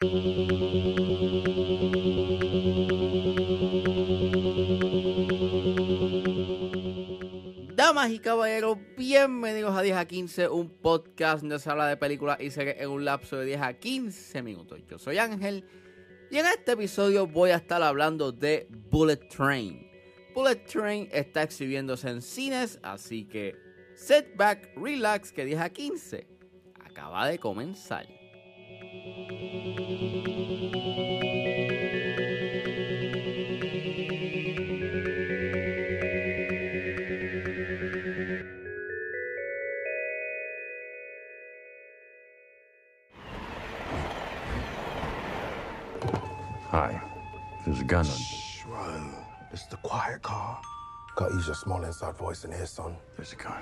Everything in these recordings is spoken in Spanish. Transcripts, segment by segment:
Damas y caballeros, bienvenidos a 10 a 15, un podcast donde se habla de películas y series en un lapso de 10 a 15 minutos. Yo soy Ángel y en este episodio voy a estar hablando de Bullet Train. Bullet Train está exhibiéndose en cines, así que set back, relax, que 10 a 15 acaba de comenzar. Hi. There's a gun on. Shh, run. It's the quiet car. Gotta use your small inside voice in here, son. There's a gun.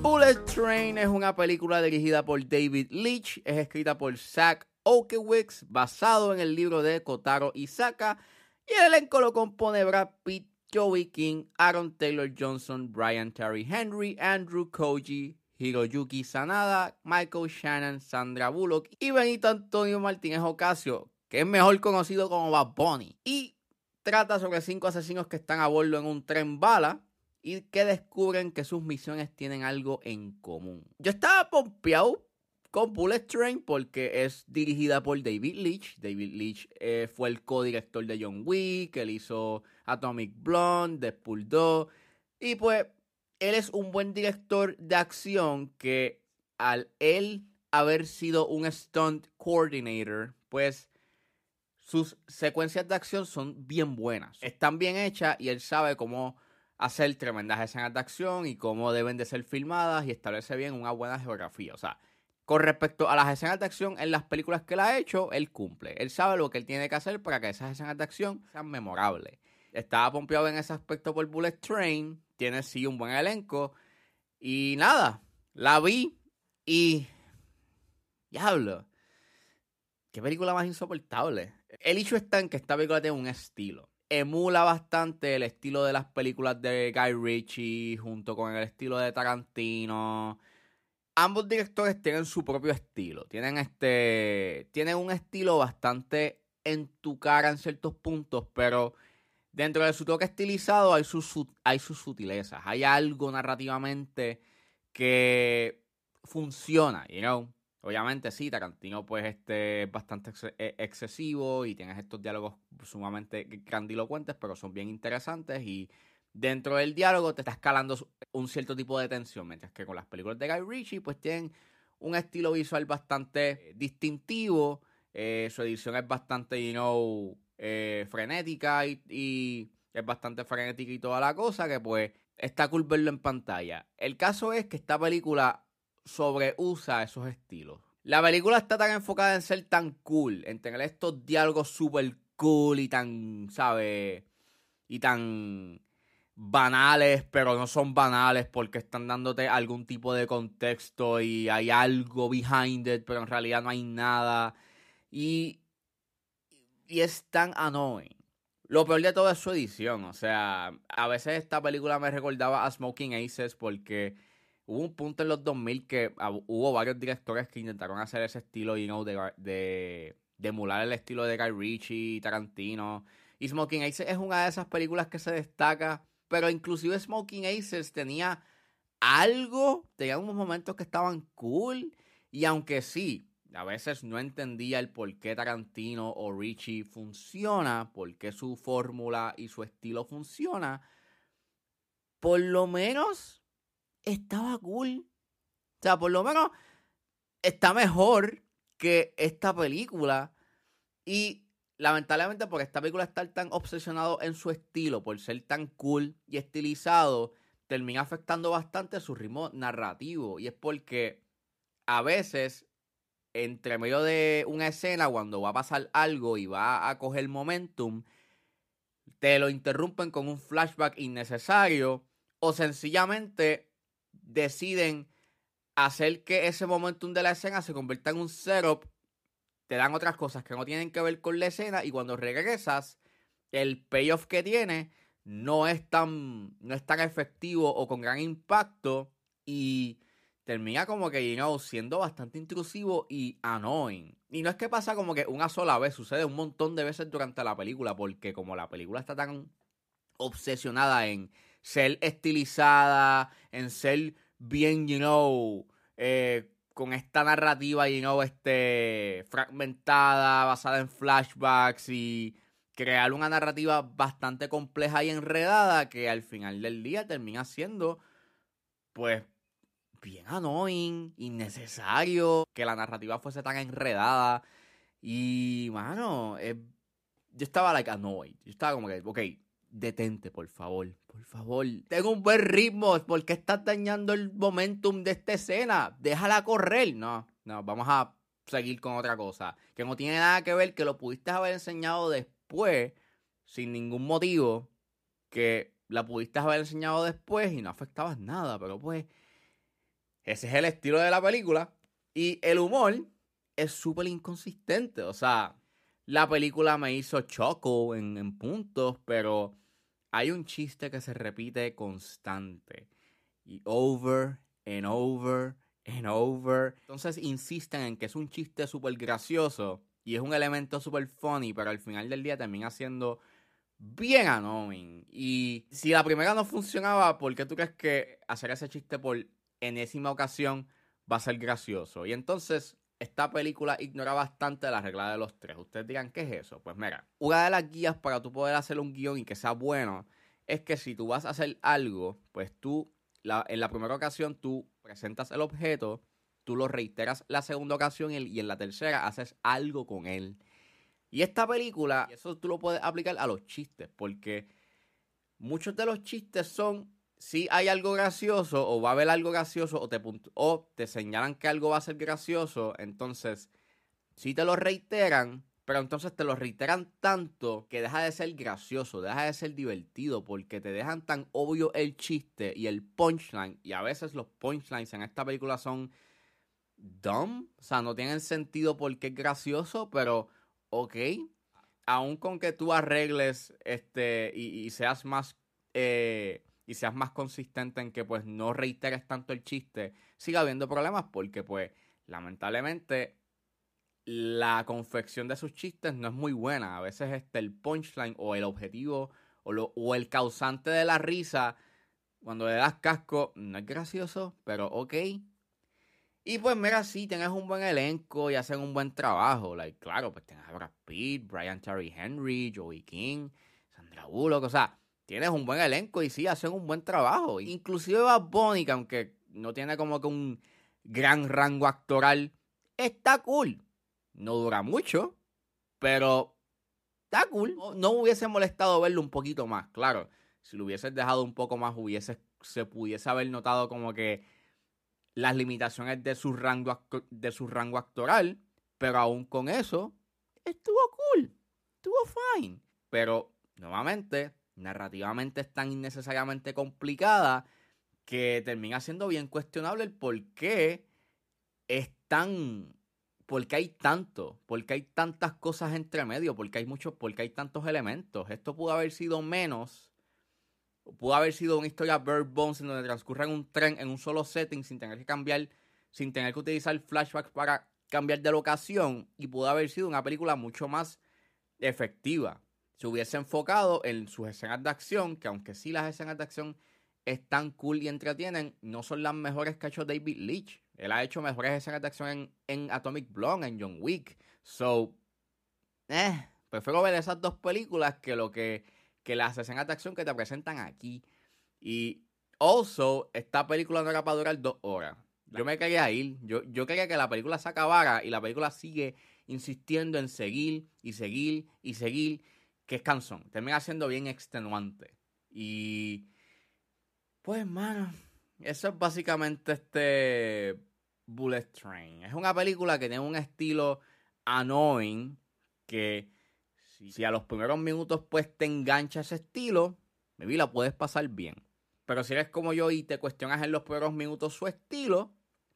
Bullet Train es una película dirigida por David Leitch, es escrita por Zach Okewicz, basado en el libro de Kotaro Isaka, y el elenco lo compone Brad Pitt, Joey King, Aaron Taylor Johnson, Brian Terry Henry, Andrew Koji, Hiroyuki Sanada, Michael Shannon, Sandra Bullock y Benito Antonio Martínez Ocasio, que es mejor conocido como Bad Bunny. Y trata sobre cinco asesinos que están a bordo en un tren bala y que descubren que sus misiones tienen algo en común. Yo estaba pompeado con Bullet Train porque es dirigida por David Leitch. David Leitch eh, fue el co-director de John Wick, él hizo Atomic Blonde, Deadpool 2 y pues él es un buen director de acción que al él haber sido un stunt coordinator, pues sus secuencias de acción son bien buenas. Están bien hechas y él sabe cómo hacer tremendas escenas de acción y cómo deben de ser filmadas y establece bien una buena geografía. O sea, con respecto a las escenas de acción en las películas que él ha hecho, él cumple. Él sabe lo que él tiene que hacer para que esas escenas de acción sean memorables. Estaba pompeado en ese aspecto por Bullet Train. Tiene sí un buen elenco. Y nada, la vi y... Diablo. Qué película más insoportable. El hecho está en que esta película tiene un estilo. Emula bastante el estilo de las películas de Guy Ritchie junto con el estilo de Tarantino. Ambos directores tienen su propio estilo. Tienen este. Tienen un estilo bastante en tu cara en ciertos puntos, pero dentro de su toque estilizado hay sus, hay sus sutilezas. Hay algo narrativamente que funciona, you know. Obviamente sí, Tarantino pues este es bastante ex excesivo y tienes estos diálogos sumamente grandilocuentes, pero son bien interesantes y dentro del diálogo te está escalando un cierto tipo de tensión, mientras que con las películas de Guy Ritchie pues tienen un estilo visual bastante distintivo, eh, su edición es bastante, you know, eh, frenética y, y es bastante frenética y toda la cosa que pues está cool verlo en pantalla. El caso es que esta película sobreusa esos estilos. La película está tan enfocada en ser tan cool, en tener estos diálogos super cool y tan, ¿sabes? Y tan banales, pero no son banales porque están dándote algún tipo de contexto y hay algo behind it, pero en realidad no hay nada. Y, y es tan annoying. Lo peor de todo es su edición. O sea, a veces esta película me recordaba a Smoking Aces porque hubo un punto en los 2000 que hubo varios directores que intentaron hacer ese estilo, de, de emular el estilo de Guy Ritchie, Tarantino. Y Smoking Aces es una de esas películas que se destaca, pero inclusive Smoking Aces tenía algo, tenía unos momentos que estaban cool, y aunque sí, a veces no entendía el por qué Tarantino o Richie funciona, por qué su fórmula y su estilo funciona, por lo menos estaba cool. O sea, por lo menos está mejor que esta película. Y lamentablemente por esta película estar tan obsesionado en su estilo, por ser tan cool y estilizado, termina afectando bastante su ritmo narrativo. Y es porque a veces, entre medio de una escena, cuando va a pasar algo y va a coger momentum, te lo interrumpen con un flashback innecesario o sencillamente deciden hacer que ese momentum de la escena se convierta en un setup, te dan otras cosas que no tienen que ver con la escena y cuando regresas, el payoff que tiene no es tan, no es tan efectivo o con gran impacto y termina como que, you know, siendo bastante intrusivo y annoying. Y no es que pasa como que una sola vez, sucede un montón de veces durante la película, porque como la película está tan obsesionada en ser estilizada, en ser bien, you know, eh, con esta narrativa, you know, este, fragmentada, basada en flashbacks y crear una narrativa bastante compleja y enredada que al final del día termina siendo, pues, bien annoying, innecesario, que la narrativa fuese tan enredada. Y, mano, yo estaba, like, annoyed. Yo estaba como que, ok, detente, por favor, por favor. Tengo un buen ritmo, ¿por qué estás dañando el momentum de esta escena? Déjala correr. No, no, vamos a seguir con otra cosa. Que no tiene nada que ver, que lo pudiste haber enseñado después, sin ningún motivo, que la pudiste haber enseñado después y no afectabas nada, pero pues ese es el estilo de la película. Y el humor es súper inconsistente. O sea, la película me hizo choco en, puntos, pero hay un chiste que se repite constante. Y over and over and over. Entonces insisten en que es un chiste súper gracioso y es un elemento súper funny, pero al final del día termina siendo bien annoying. Y si la primera no funcionaba, ¿por qué tú crees que hacer ese chiste por enésima ocasión va a ser gracioso? Y entonces esta película ignora bastante la regla de los tres. Ustedes digan, ¿qué es eso? Pues mira, una de las guías para tú poder hacer un guion y que sea bueno es que si tú vas a hacer algo, pues tú, en la primera ocasión tú presentas el objeto, tú lo reiteras la segunda ocasión y en la tercera haces algo con él. Y esta película, eso tú lo puedes aplicar a los chistes, porque muchos de los chistes son si hay algo gracioso o va a haber algo gracioso o te, o te señalan que algo va a ser gracioso, entonces si te lo reiteran, pero entonces te lo reiteran tanto que deja de ser gracioso, deja de ser divertido, porque te dejan tan obvio el chiste y el punchline, y a veces los punchlines en esta película son dumb, o sea, no tienen sentido porque es gracioso, pero ok, aun con que tú arregles este y, seas más... Eh, y seas más consistente en que pues no reiteres tanto el chiste, siga habiendo problemas porque pues lamentablemente la confección de sus chistes no es muy buena. A veces este, el punchline o el objetivo o, lo, o el causante de la risa, cuando le das casco, no es gracioso, pero ok. Y pues mira, sí, tienes un buen elenco y hacen un buen trabajo. Like, claro, pues tienes a Brad Pitt, Brian Terry Henry, Joey King, Sandra Bullock, o sea, tienes un buen elenco y sí, hacen un buen trabajo. Inclusive Bad Bunny, aunque no tiene como que un gran rango actoral, está cool. No dura mucho, pero está cool. No, hubiese molestado verlo un poquito más, claro. Si lo hubieses dejado un poco más, hubiese, se pudiese haber notado como que las limitaciones de su rango, de su rango actoral, pero aún con eso, estuvo cool, estuvo fine. Pero, nuevamente, narrativamente es tan innecesariamente complicada que termina siendo bien cuestionable el por qué es tan. ¿Por qué hay tanto? ¿Por qué hay tantas cosas entre medio? ¿Por qué hay muchos? ¿Por qué hay tantos elementos? Esto pudo haber sido menos. Pudo haber sido una historia Bird Bones en donde transcurre en un tren en un solo setting sin tener que cambiar, sin tener que utilizar flashbacks para cambiar de locación. Y pudo haber sido una película mucho más efectiva se hubiese enfocado en sus escenas de acción, que aunque sí las escenas de acción están cool y entretienen, no son las mejores que ha hecho David Leitch. Él ha hecho mejores escenas de acción en, Atomic Blonde, en John Wick. So, eh, prefiero ver esas dos películas que lo que, que las escenas de acción que te presentan aquí. Y also, esta película no era para durar dos horas. Yo me quería ir. Yo, yo quería que la película se acabara y la película sigue insistiendo en seguir y seguir y seguir que es cansón. Termina siendo bien extenuante. Y. Pues, mano. Eso es básicamente este. Bullet Train. Es una película que tiene un estilo annoying. Que si, a los primeros minutos pues te engancha ese estilo, maybe la puedes pasar bien. Pero si eres como yo y te cuestionas en los primeros minutos su estilo,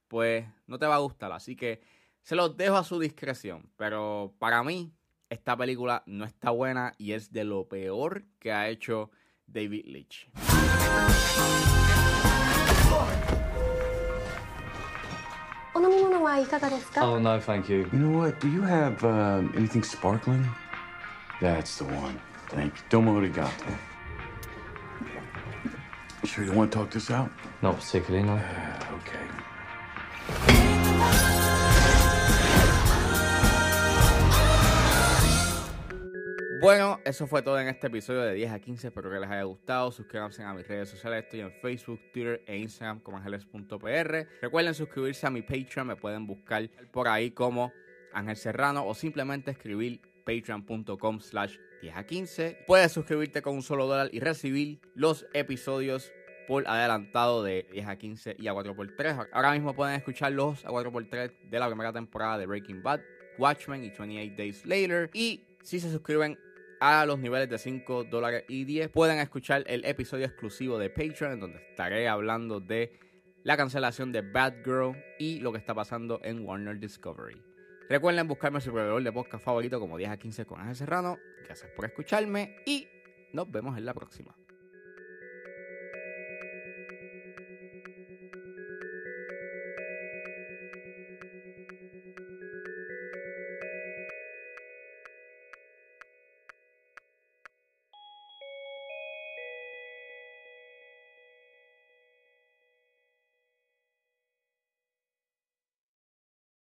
pues no te va a gustar. Así que se los dejo a su discreción. Pero para mí, esta película no está buena y es de lo peor que ha hecho David Leitch. Oh, no, thank you. You know what? Do you have uh, anything sparkling? That's the one. Thank you. Domo arigato. Sure you want to talk this out? Not particularly, no. Okay. Bueno, eso fue todo en este episodio de 10 a 15. Espero que les haya gustado. Suscríbanse a mis redes sociales. Estoy en Facebook, Twitter e Instagram como ángeles.pr. Recuerden suscribirse a mi Patreon. Me pueden buscar por ahí como Ángel Serrano o simplemente escribir patreon.com slash 10 a 15. Puedes suscribirte con un solo dólar y recibir los episodios por adelantado de 10 a 15 y a 4x3. Ahora mismo pueden escuchar los a 4x3 de la primera temporada de Breaking Bad, Watchmen y 28 Days Later. Y si se suscriben a los niveles de 5 dólares y 10, pueden escuchar el episodio exclusivo de Patreon, en donde estaré hablando de la cancelación de Bad Girl y lo que está pasando en Warner Discovery. Recuerden buscarme su proveedor de podcast favorito como 10 a 15 con Ángel Serrano. Gracias por escucharme y nos vemos en la próxima.